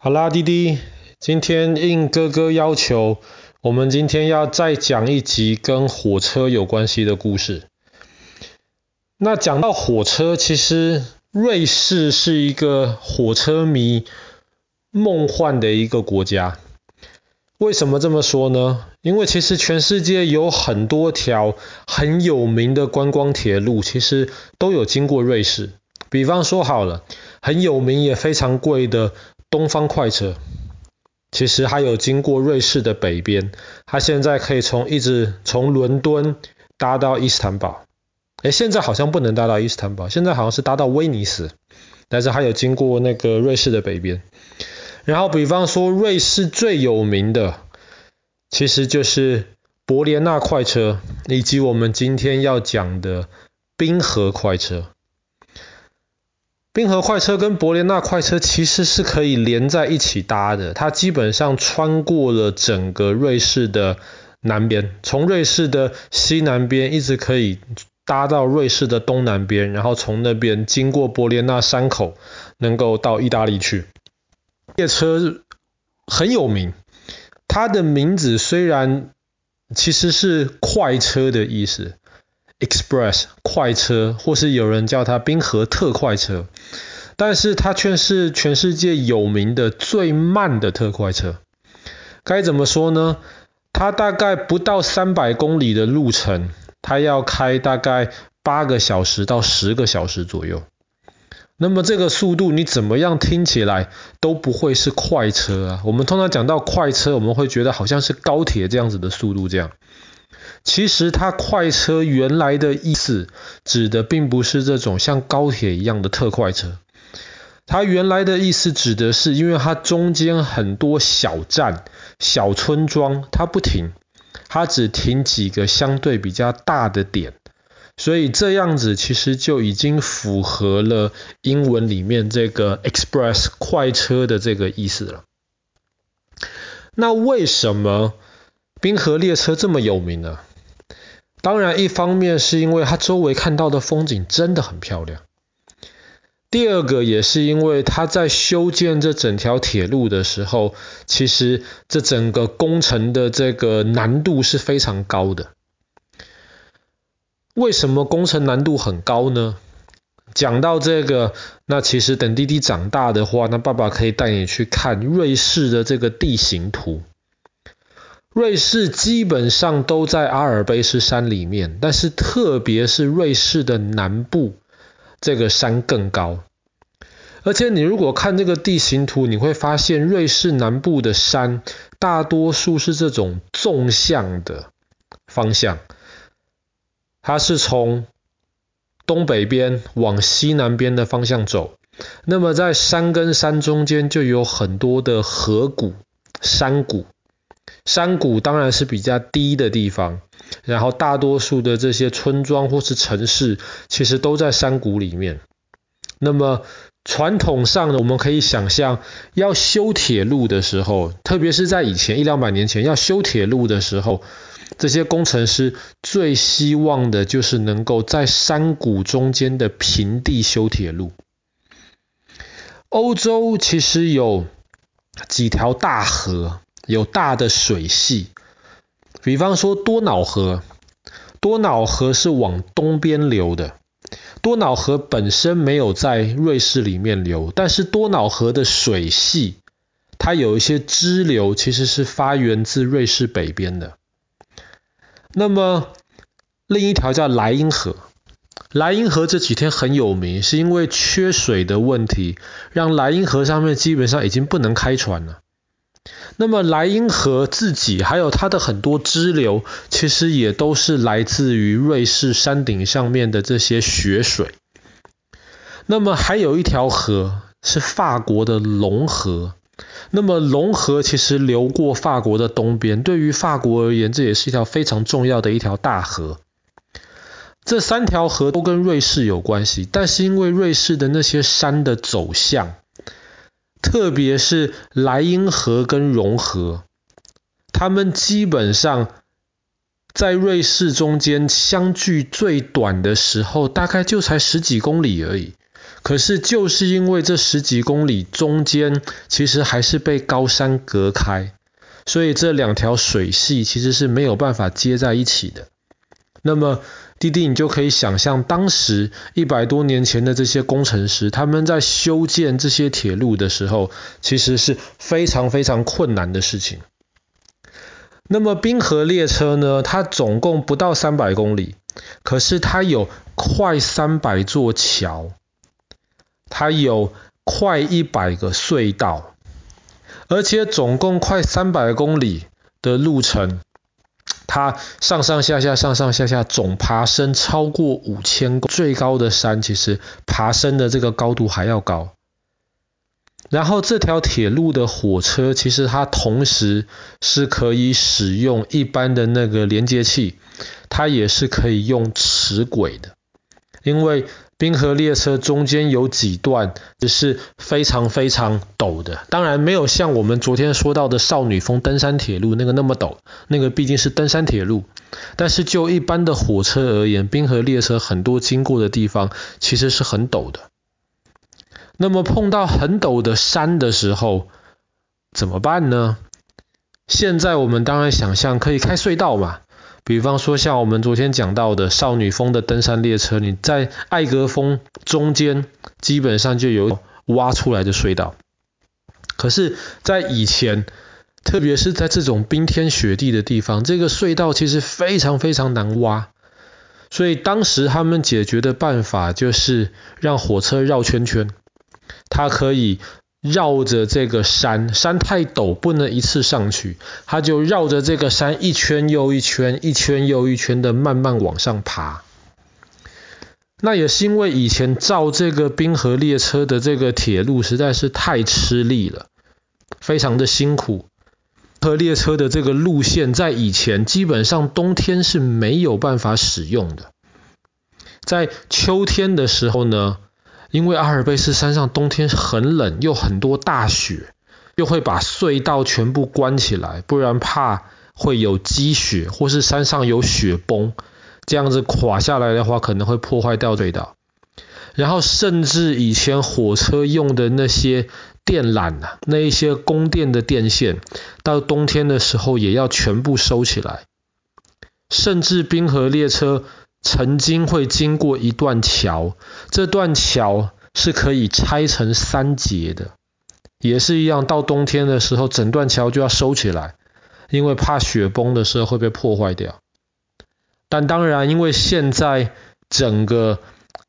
好啦，滴滴，今天应哥哥要求，我们今天要再讲一集跟火车有关系的故事。那讲到火车，其实瑞士是一个火车迷梦幻的一个国家。为什么这么说呢？因为其实全世界有很多条很有名的观光铁路，其实都有经过瑞士。比方说好了，很有名也非常贵的。东方快车其实还有经过瑞士的北边，它现在可以从一直从伦敦搭到伊斯坦堡。诶，现在好像不能搭到伊斯坦堡，现在好像是搭到威尼斯，但是还有经过那个瑞士的北边。然后比方说瑞士最有名的，其实就是伯莲纳快车，以及我们今天要讲的冰河快车。冰河快车跟伯联纳快车其实是可以连在一起搭的，它基本上穿过了整个瑞士的南边，从瑞士的西南边一直可以搭到瑞士的东南边，然后从那边经过伯联纳山口，能够到意大利去。列车很有名，它的名字虽然其实是快车的意思。Express 快车，或是有人叫它冰河特快车，但是它却是全世界有名的最慢的特快车。该怎么说呢？它大概不到三百公里的路程，它要开大概八个小时到十个小时左右。那么这个速度你怎么样听起来都不会是快车啊。我们通常讲到快车，我们会觉得好像是高铁这样子的速度这样。其实它快车原来的意思指的并不是这种像高铁一样的特快车，它原来的意思指的是因为它中间很多小站、小村庄，它不停，它只停几个相对比较大的点，所以这样子其实就已经符合了英文里面这个 express 快车的这个意思了。那为什么冰河列车这么有名呢？当然，一方面是因为它周围看到的风景真的很漂亮。第二个也是因为它在修建这整条铁路的时候，其实这整个工程的这个难度是非常高的。为什么工程难度很高呢？讲到这个，那其实等弟弟长大的话，那爸爸可以带你去看瑞士的这个地形图。瑞士基本上都在阿尔卑斯山里面，但是特别是瑞士的南部，这个山更高。而且你如果看这个地形图，你会发现瑞士南部的山大多数是这种纵向的方向，它是从东北边往西南边的方向走。那么在山跟山中间就有很多的河谷、山谷。山谷当然是比较低的地方，然后大多数的这些村庄或是城市，其实都在山谷里面。那么传统上呢，我们可以想象，要修铁路的时候，特别是在以前一两百年前要修铁路的时候，这些工程师最希望的就是能够在山谷中间的平地修铁路。欧洲其实有几条大河。有大的水系，比方说多瑙河。多瑙河是往东边流的。多瑙河本身没有在瑞士里面流，但是多瑙河的水系，它有一些支流，其实是发源自瑞士北边的。那么另一条叫莱茵河。莱茵河这几天很有名，是因为缺水的问题，让莱茵河上面基本上已经不能开船了。那么莱茵河自己还有它的很多支流，其实也都是来自于瑞士山顶上面的这些雪水。那么还有一条河是法国的隆河。那么隆河其实流过法国的东边，对于法国而言，这也是一条非常重要的一条大河。这三条河都跟瑞士有关系，但是因为瑞士的那些山的走向。特别是莱茵河跟融河，它们基本上在瑞士中间相距最短的时候，大概就才十几公里而已。可是就是因为这十几公里中间其实还是被高山隔开，所以这两条水系其实是没有办法接在一起的。那么弟弟，你就可以想象当时一百多年前的这些工程师，他们在修建这些铁路的时候，其实是非常非常困难的事情。那么冰河列车呢，它总共不到三百公里，可是它有快三百座桥，它有快一百个隧道，而且总共快三百公里的路程。它上上下下、上上下下总爬升超过五千公，最高的山其实爬升的这个高度还要高。然后这条铁路的火车其实它同时是可以使用一般的那个连接器，它也是可以用齿轨的，因为。冰河列车中间有几段是非常非常陡的，当然没有像我们昨天说到的少女峰登山铁路那个那么陡，那个毕竟是登山铁路。但是就一般的火车而言，冰河列车很多经过的地方其实是很陡的。那么碰到很陡的山的时候怎么办呢？现在我们当然想象可以开隧道嘛。比方说，像我们昨天讲到的少女峰的登山列车，你在艾格峰中间基本上就有挖出来的隧道。可是，在以前，特别是在这种冰天雪地的地方，这个隧道其实非常非常难挖。所以当时他们解决的办法就是让火车绕圈圈，它可以。绕着这个山，山太陡不能一次上去，他就绕着这个山一圈又一圈，一圈又一圈的慢慢往上爬。那也是因为以前造这个冰河列车的这个铁路实在是太吃力了，非常的辛苦。冰河列车的这个路线在以前基本上冬天是没有办法使用的，在秋天的时候呢。因为阿尔卑斯山上冬天很冷，又很多大雪，又会把隧道全部关起来，不然怕会有积雪，或是山上有雪崩，这样子垮下来的话，可能会破坏掉隧道。然后甚至以前火车用的那些电缆啊，那一些供电的电线，到冬天的时候也要全部收起来。甚至冰河列车。曾经会经过一段桥，这段桥是可以拆成三节的，也是一样。到冬天的时候，整段桥就要收起来，因为怕雪崩的时候会被破坏掉。但当然，因为现在整个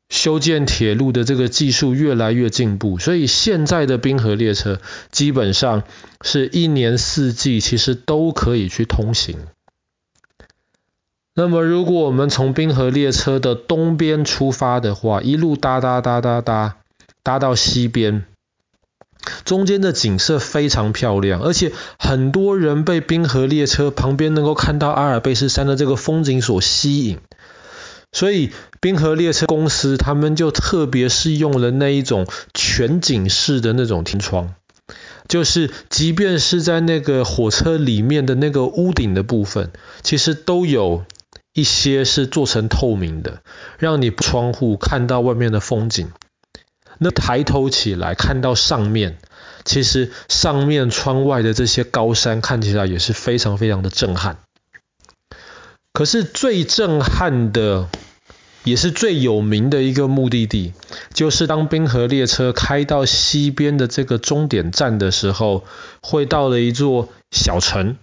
修建铁路的这个技术越来越进步，所以现在的冰河列车基本上是一年四季其实都可以去通行。那么，如果我们从冰河列车的东边出发的话，一路搭搭搭搭搭搭到西边，中间的景色非常漂亮，而且很多人被冰河列车旁边能够看到阿尔卑斯山的这个风景所吸引，所以冰河列车公司他们就特别是用了那一种全景式的那种天窗，就是即便是在那个火车里面的那个屋顶的部分，其实都有。一些是做成透明的，让你窗户看到外面的风景。那抬头起来看到上面，其实上面窗外的这些高山看起来也是非常非常的震撼。可是最震撼的，也是最有名的一个目的地，就是当冰河列车开到西边的这个终点站的时候，会到了一座小城。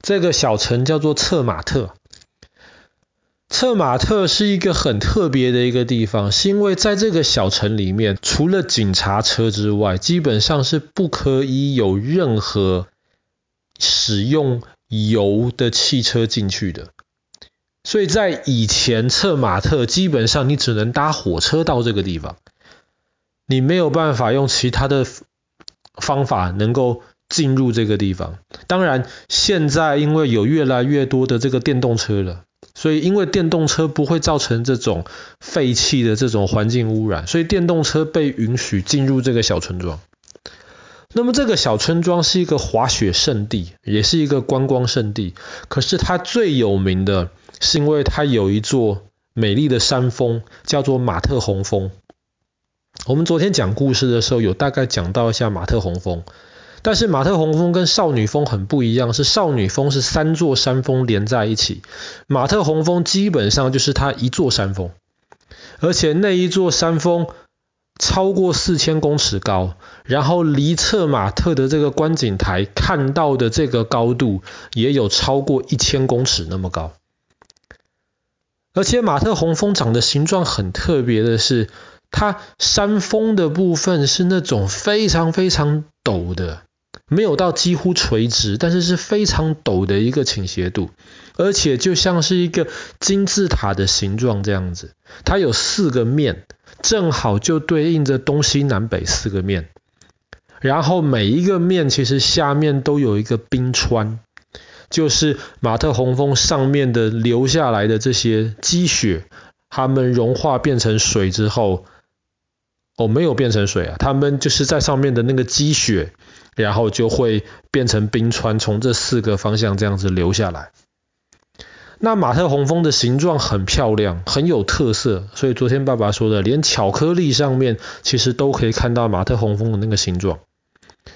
这个小城叫做策马特。策马特是一个很特别的一个地方，是因为在这个小城里面，除了警察车之外，基本上是不可以有任何使用油的汽车进去的。所以在以前，策马特基本上你只能搭火车到这个地方，你没有办法用其他的方法能够进入这个地方。当然，现在因为有越来越多的这个电动车了。所以，因为电动车不会造成这种废气的这种环境污染，所以电动车被允许进入这个小村庄。那么，这个小村庄是一个滑雪胜地，也是一个观光胜地。可是，它最有名的是因为它有一座美丽的山峰，叫做马特洪峰。我们昨天讲故事的时候，有大概讲到一下马特洪峰，但是马特洪峰跟少女峰很不一样，是少女峰是三座山峰连在一起，马特洪峰基本上就是它一座山峰，而且那一座山峰超过四千公尺高，然后离策马特的这个观景台看到的这个高度也有超过一千公尺那么高，而且马特洪峰长的形状很特别的是。它山峰的部分是那种非常非常陡的，没有到几乎垂直，但是是非常陡的一个倾斜度，而且就像是一个金字塔的形状这样子。它有四个面，正好就对应着东西南北四个面，然后每一个面其实下面都有一个冰川，就是马特洪峰上面的流下来的这些积雪，它们融化变成水之后。哦，没有变成水啊，它们就是在上面的那个积雪，然后就会变成冰川，从这四个方向这样子流下来。那马特洪峰的形状很漂亮，很有特色，所以昨天爸爸说的，连巧克力上面其实都可以看到马特洪峰的那个形状。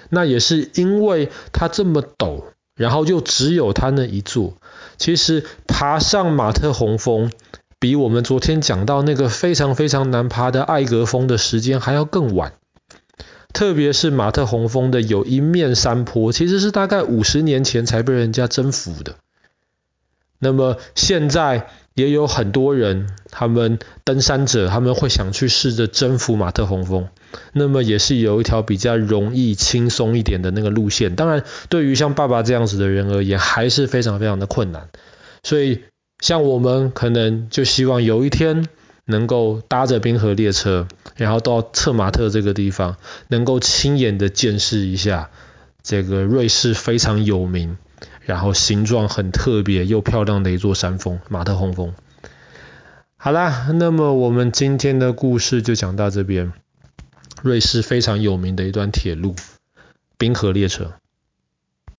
那也是因为它这么陡，然后又只有它那一座，其实爬上马特洪峰。比我们昨天讲到那个非常非常难爬的艾格峰的时间还要更晚，特别是马特洪峰的有一面山坡，其实是大概五十年前才被人家征服的。那么现在也有很多人，他们登山者他们会想去试着征服马特洪峰，那么也是有一条比较容易轻松一点的那个路线。当然，对于像爸爸这样子的人而言，还是非常非常的困难，所以。像我们可能就希望有一天能够搭着冰河列车，然后到策马特这个地方，能够亲眼的见识一下这个瑞士非常有名，然后形状很特别又漂亮的一座山峰——马特洪峰。好啦，那么我们今天的故事就讲到这边。瑞士非常有名的一段铁路——冰河列车。